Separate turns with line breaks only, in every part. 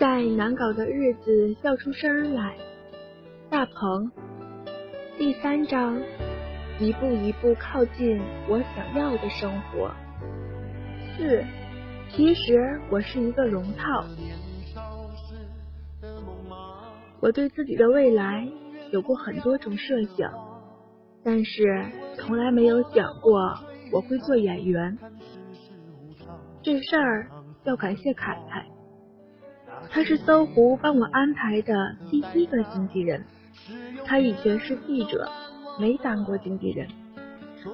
在难搞的日子笑出声来。大鹏，第三章，一步一步靠近我想要的生活。四，其实我是一个龙套。我对自己的未来有过很多种设想，但是从来没有想过我会做演员。这事儿要感谢凯凯，他是搜狐帮我安排的第一个经纪人。他以前是记者，没当过经纪人，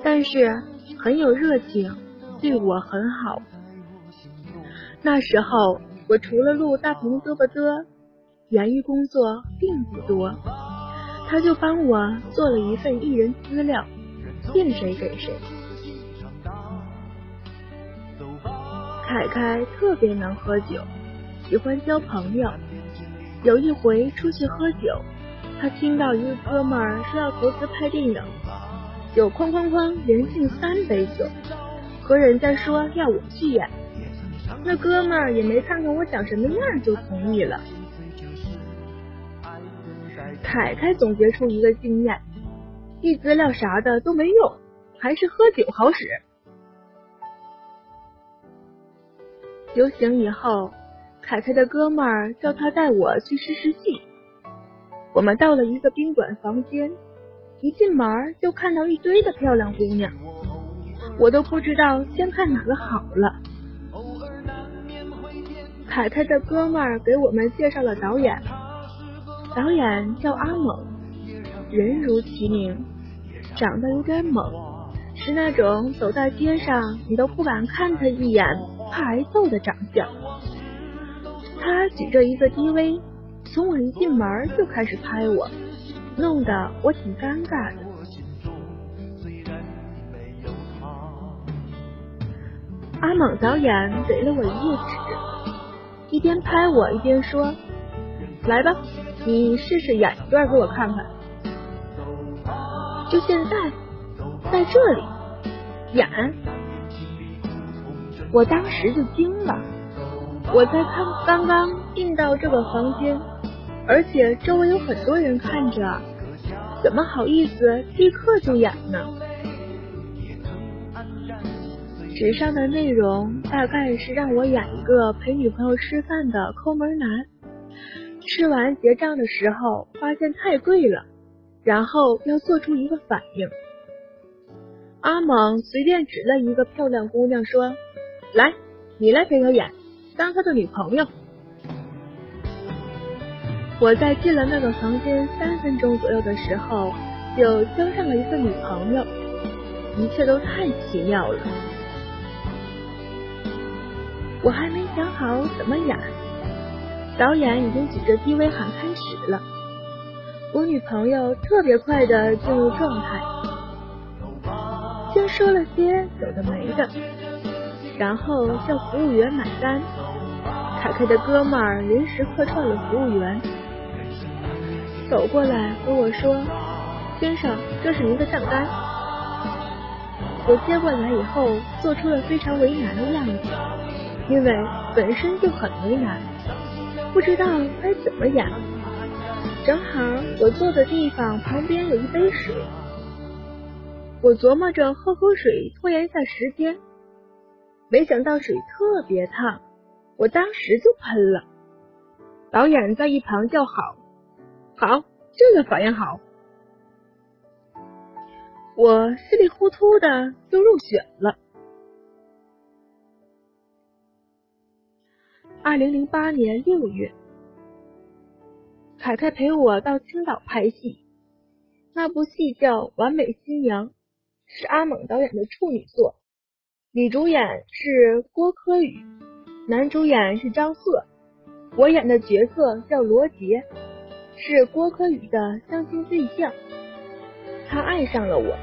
但是很有热情，对我很好。那时候我除了录大鹏嘚吧嘚。演艺工作并不多，他就帮我做了一份艺人资料，见谁给谁。凯凯特别能喝酒，喜欢交朋友。有一回出去喝酒，他听到一个哥们儿说要投资拍电影，就哐哐哐连敬三杯酒，和人家说要我去演。那哥们儿也没看看我长什么样，就同意了。凯凯总结出一个经验：递资料啥的都没用，还是喝酒好使。酒醒以后，凯凯的哥们儿叫他带我去试试戏。我们到了一个宾馆房间，一进门就看到一堆的漂亮姑娘，我都不知道先看哪个好了。凯凯的哥们儿给我们介绍了导演。导演叫阿猛，人如其名，长得有点猛，是那种走在街上你都不敢看他一眼，怕挨揍的长相。他举着一个 DV，从我一进门就开始拍我，弄得我挺尴尬的。阿猛导演给了我一页纸，一边拍我一边说：“来吧。”你试试演一段给我看看，就现在，在这里演。我当时就惊了，我在看刚刚进到这个房间，而且周围有很多人看着，怎么好意思立刻就演呢？纸上的内容大概是让我演一个陪女朋友吃饭的抠门男。吃完结账的时候，发现太贵了，然后要做出一个反应。阿猛随便指了一个漂亮姑娘说：“来，你来陪我演，当他的女朋友。”我在进了那个房间三分钟左右的时候，就交上了一个女朋友，一切都太奇妙了。我还没想好怎么演。导演已经举着 DV 喊开始了，我女朋友特别快的进入状态，先说了些有的没的，然后叫服务员买单。凯凯的哥们儿临时客串了服务员，走过来和我说：“先生，这是您的账单。”我接过来以后，做出了非常为难的样子，因为本身就很为难。不知道该怎么演，正好我坐的地方旁边有一杯水，我琢磨着喝口水拖延一下时间，没想到水特别烫，我当时就喷了。导演在一旁叫好，好，这个反应好，我稀里糊涂的就入选了。二零零八年六月，凯凯陪我到青岛拍戏，那部戏叫《完美新娘》，是阿猛导演的处女作，女主演是郭柯宇，男主演是张赫，我演的角色叫罗杰，是郭柯宇的相亲对象，他爱上了我，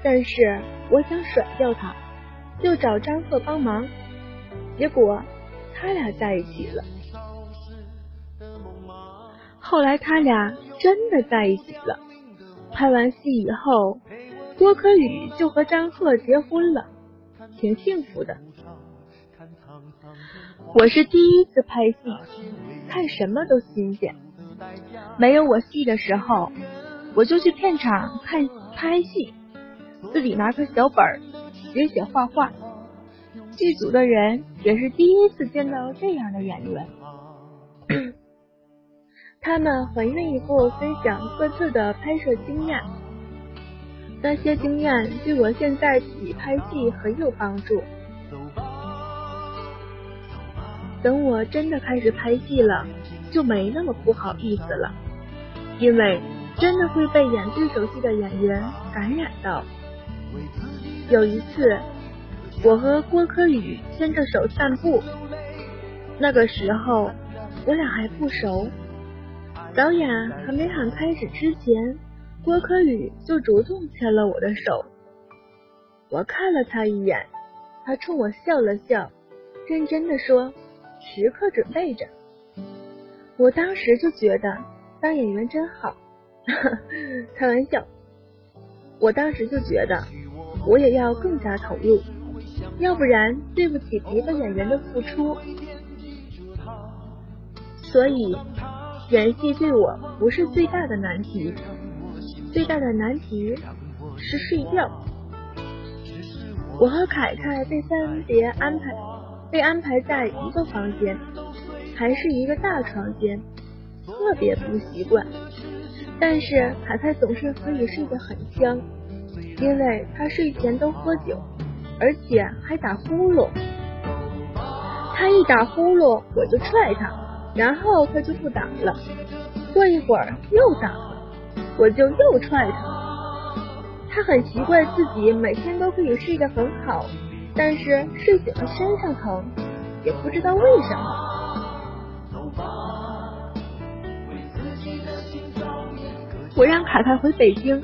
但是我想甩掉他，就找张赫帮忙，结果。他俩在一起了，后来他俩真的在一起了。拍完戏以后，郭柯宇就和张赫结婚了，挺幸福的。我是第一次拍戏，看什么都新鲜。没有我戏的时候，我就去片场看拍戏，自己拿个小本儿写写画画。剧组的人也是第一次见到这样的演员，他们很愿意和我分享各自的拍摄经验，那些经验对我现在自己拍戏很有帮助。等我真的开始拍戏了，就没那么不好意思了，因为真的会被演对手戏的演员感染到。有一次。我和郭柯宇牵着手散步，那个时候我俩还不熟。导演还没喊开始之前，郭柯宇就主动牵了我的手。我看了他一眼，他冲我笑了笑，认真的说：“时刻准备着。”我当时就觉得当演员真好，开玩笑。我当时就觉得我也要更加投入。要不然对不起别的演员的付出，所以演戏对我不是最大的难题，最大的难题是睡觉。我和凯凯被分别安排被安排在一个房间，还是一个大床间，特别不习惯。但是凯凯总是可以睡得很香，因为他睡前都喝酒。而且还打呼噜，他一打呼噜我就踹他，然后他就不打了。过一会儿又打，我就又踹他。他很奇怪自己每天都可以睡得很好，但是睡醒了身上疼，也不知道为什么。我让凯凯回北京，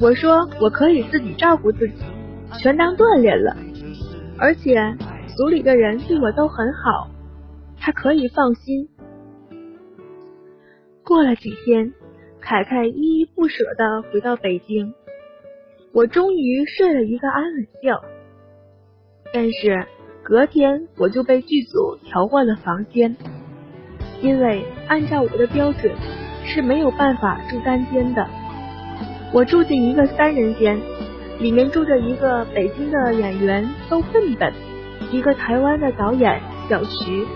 我说我可以自己照顾自己。全当锻炼了，而且组里的人对我都很好，他可以放心。过了几天，凯凯依依不舍的回到北京，我终于睡了一个安稳觉。但是隔天我就被剧组调换了房间，因为按照我的标准是没有办法住单间的，我住进一个三人间。里面住着一个北京的演员邹笨笨，一个台湾的导演小徐。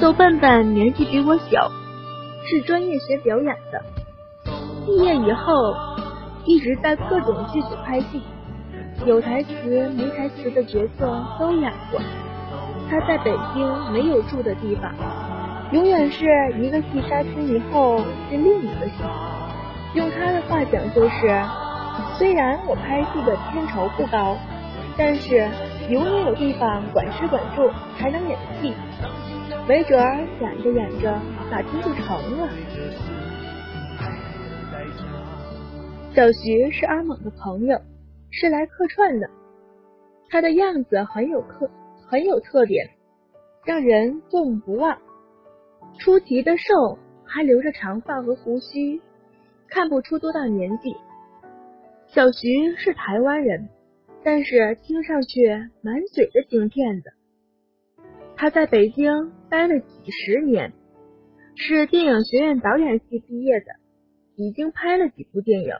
邹笨笨年纪比我小，是专业学表演的。毕业以后一直在各种剧组拍戏，有台词没台词的角色都演过。他在北京没有住的地方，永远是一个戏杀青以后是另一个戏。用他的话讲就是。虽然我拍戏的片酬不高，但是永远有地方管吃管住，还能演戏，没准儿演着演着哪天就成了。小徐是阿猛的朋友，是来客串的。他的样子很有特很有特点，让人过目不忘。出奇的瘦，还留着长发和胡须，看不出多大年纪。小徐是台湾人，但是听上去满嘴的京片子。他在北京待了几十年，是电影学院导演系毕业的，已经拍了几部电影。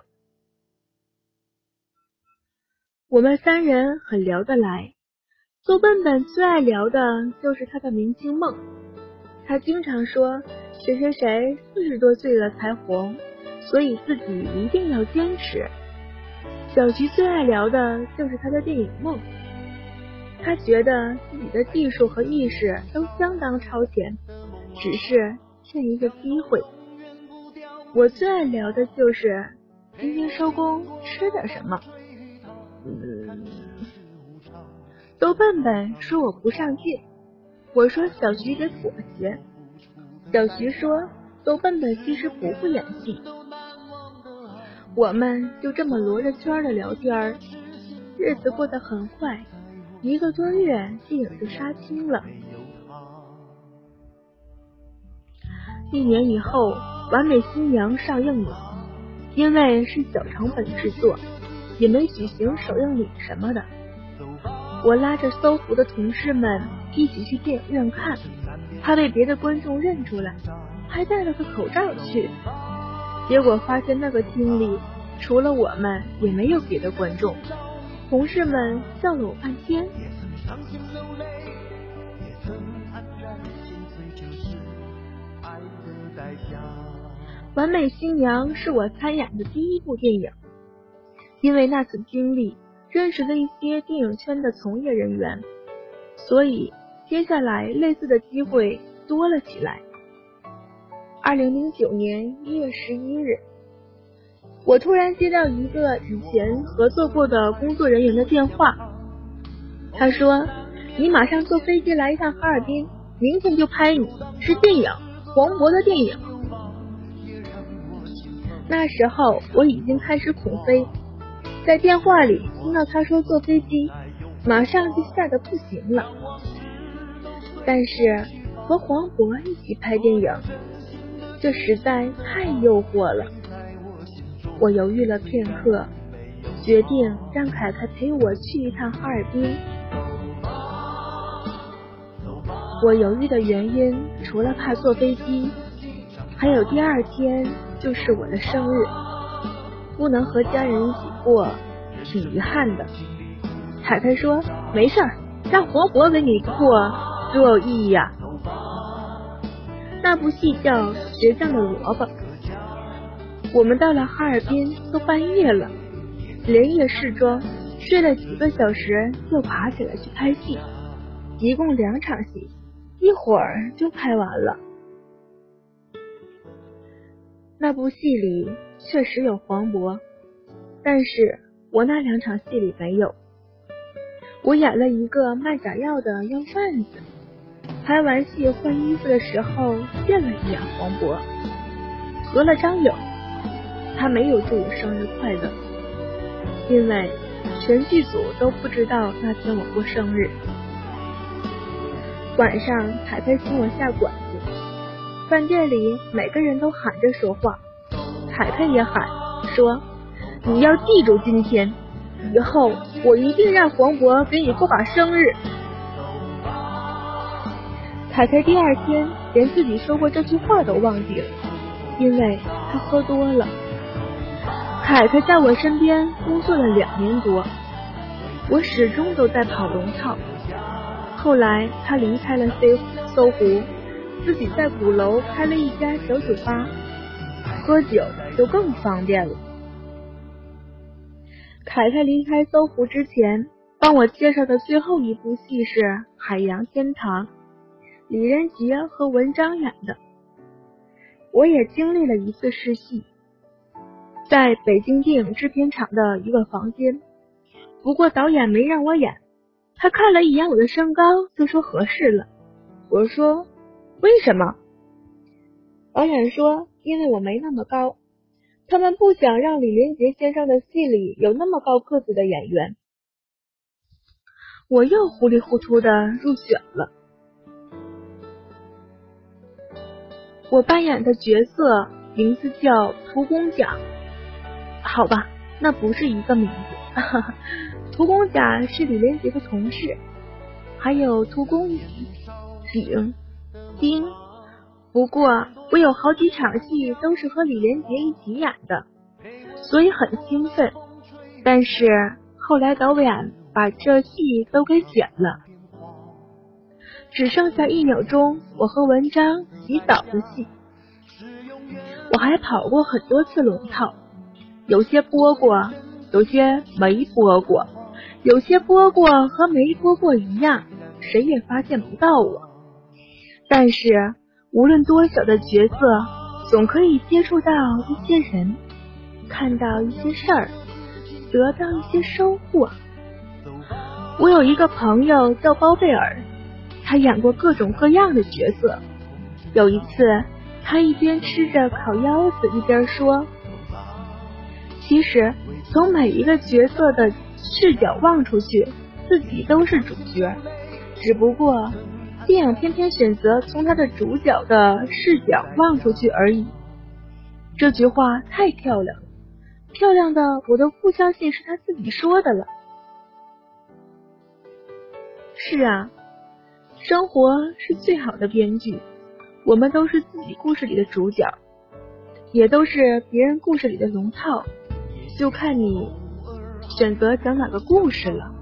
我们三人很聊得来，邹笨笨最爱聊的就是他的明星梦。他经常说谁谁谁四十多岁了才红，所以自己一定要坚持。小菊最爱聊的就是他的电影梦，他觉得自己的技术和意识都相当超前，只是欠一个机会。我最爱聊的就是今天收工吃点什么。嗯，都笨笨说我不上进，我说小徐得妥协。小徐说都笨笨其实不会演戏。我们就这么罗着圈的聊天，日子过得很快，一个多月电影就杀青了。一年以后，《完美新娘》上映了，因为是小成本制作，也没举行首映礼什么的。我拉着搜狐的同事们一起去电影院看，怕被别的观众认出来，还戴了个口罩去。结果发现那个厅里除了我们也没有别的观众，同事们笑了我半天。完美新娘是我参演的第一部电影，因为那次经历认识了一些电影圈的从业人员，所以接下来类似的机会多了起来。二零零九年一月十一日，我突然接到一个以前合作过的工作人员的电话，他说：“你马上坐飞机来一趟哈尔滨，明天就拍你，是电影黄渤的电影。”那时候我已经开始恐飞，在电话里听到他说坐飞机，马上就吓得不行了。但是和黄渤一起拍电影，这实在太诱惑了。我犹豫了片刻，决定让凯凯陪我去一趟哈尔滨。我犹豫的原因，除了怕坐飞机，还有第二天。就是我的生日，不能和家人一起过，挺遗憾的。凯凯说：“没事儿，让活活给你过，多有意义呀。”那部戏叫《倔强的萝卜》。我们到了哈尔滨都半夜了，连夜试妆，睡了几个小时，又爬起来去拍戏，一共两场戏，一会儿就拍完了。那部戏里确实有黄渤，但是我那两场戏里没有。我演了一个卖假药的要贩子，拍完戏换衣服的时候见了一眼黄渤，合了张影，他没有祝我生日快乐，因为全剧组都不知道那天我过生日。晚上凯凯请我下馆子。饭店里每个人都喊着说话，凯凯也喊说：“你要记住今天，以后我一定让黄渤给你过把生日。”凯凯第二天连自己说过这句话都忘记了，因为他喝多了。凯凯在我身边工作了两年多，我始终都在跑龙套。后来他离开了搜搜狐。自己在鼓楼开了一家小酒吧，喝酒就更方便了。凯凯离开搜狐之前，帮我介绍的最后一部戏是《海洋天堂》，李连杰和文章演的。我也经历了一次试戏，在北京电影制片厂的一个房间，不过导演没让我演，他看了一眼我的身高，就说合适了。我说。为什么？导演说：“因为我没那么高，他们不想让李连杰先生的戏里有那么高个子的演员。”我又糊里糊涂的入选了。我扮演的角色名字叫蒲公甲，好吧，那不是一个名字。涂公甲是李连杰的同事，还有涂公乙、丙。丁，不过我有好几场戏都是和李连杰一起演的，所以很兴奋。但是后来导演把这戏都给剪了，只剩下一秒钟我和文章洗澡的戏。我还跑过很多次龙套，有些播过，有些没播过，有些播过和没播过一样，谁也发现不到我。但是，无论多小的角色，总可以接触到一些人，看到一些事儿，得到一些收获。我有一个朋友叫包贝尔，他演过各种各样的角色。有一次，他一边吃着烤腰子，一边说：“其实从每一个角色的视角望出去自己都是主角。只不过电影偏偏选择从他的主角的视角望出去而已。这句话太漂亮了漂亮的我都不相信是他自己说的了。是啊生活是最好的编剧我们都是自己故事里的主角也都是别人故事里的龙套。就看你选择讲哪个故事了。